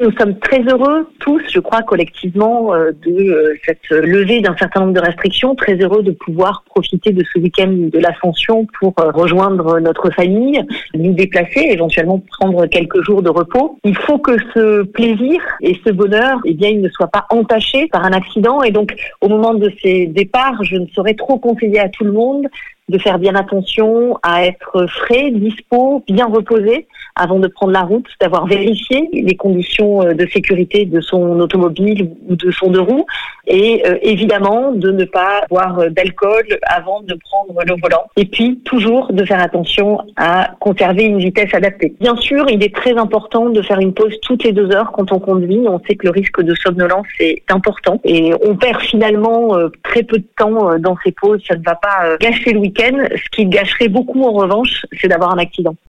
Nous sommes très heureux tous, je crois collectivement, euh, de euh, cette levée d'un certain nombre de restrictions, très heureux de pouvoir profiter de ce week-end de l'ascension pour euh, rejoindre notre famille, nous déplacer, éventuellement prendre quelques jours de repos. Il faut que ce plaisir et ce bonheur, eh bien, il ne soit pas entaché par un accident et donc au moment de ces départs, je ne saurais trop conseiller à tout le monde de faire bien attention à être frais, dispo, bien reposé avant de prendre la route, d'avoir vérifié les conditions euh, de sécurité de son automobile ou de son deux roues et euh, évidemment de ne pas boire d'alcool avant de prendre le volant et puis toujours de faire attention à conserver une vitesse adaptée. Bien sûr, il est très important de faire une pause toutes les deux heures quand on conduit. On sait que le risque de somnolence est important et on perd finalement euh, très peu de temps dans ces pauses. Ça ne va pas gâcher le Ce qui gâcherait beaucoup en revanche, c'est d'avoir un accident.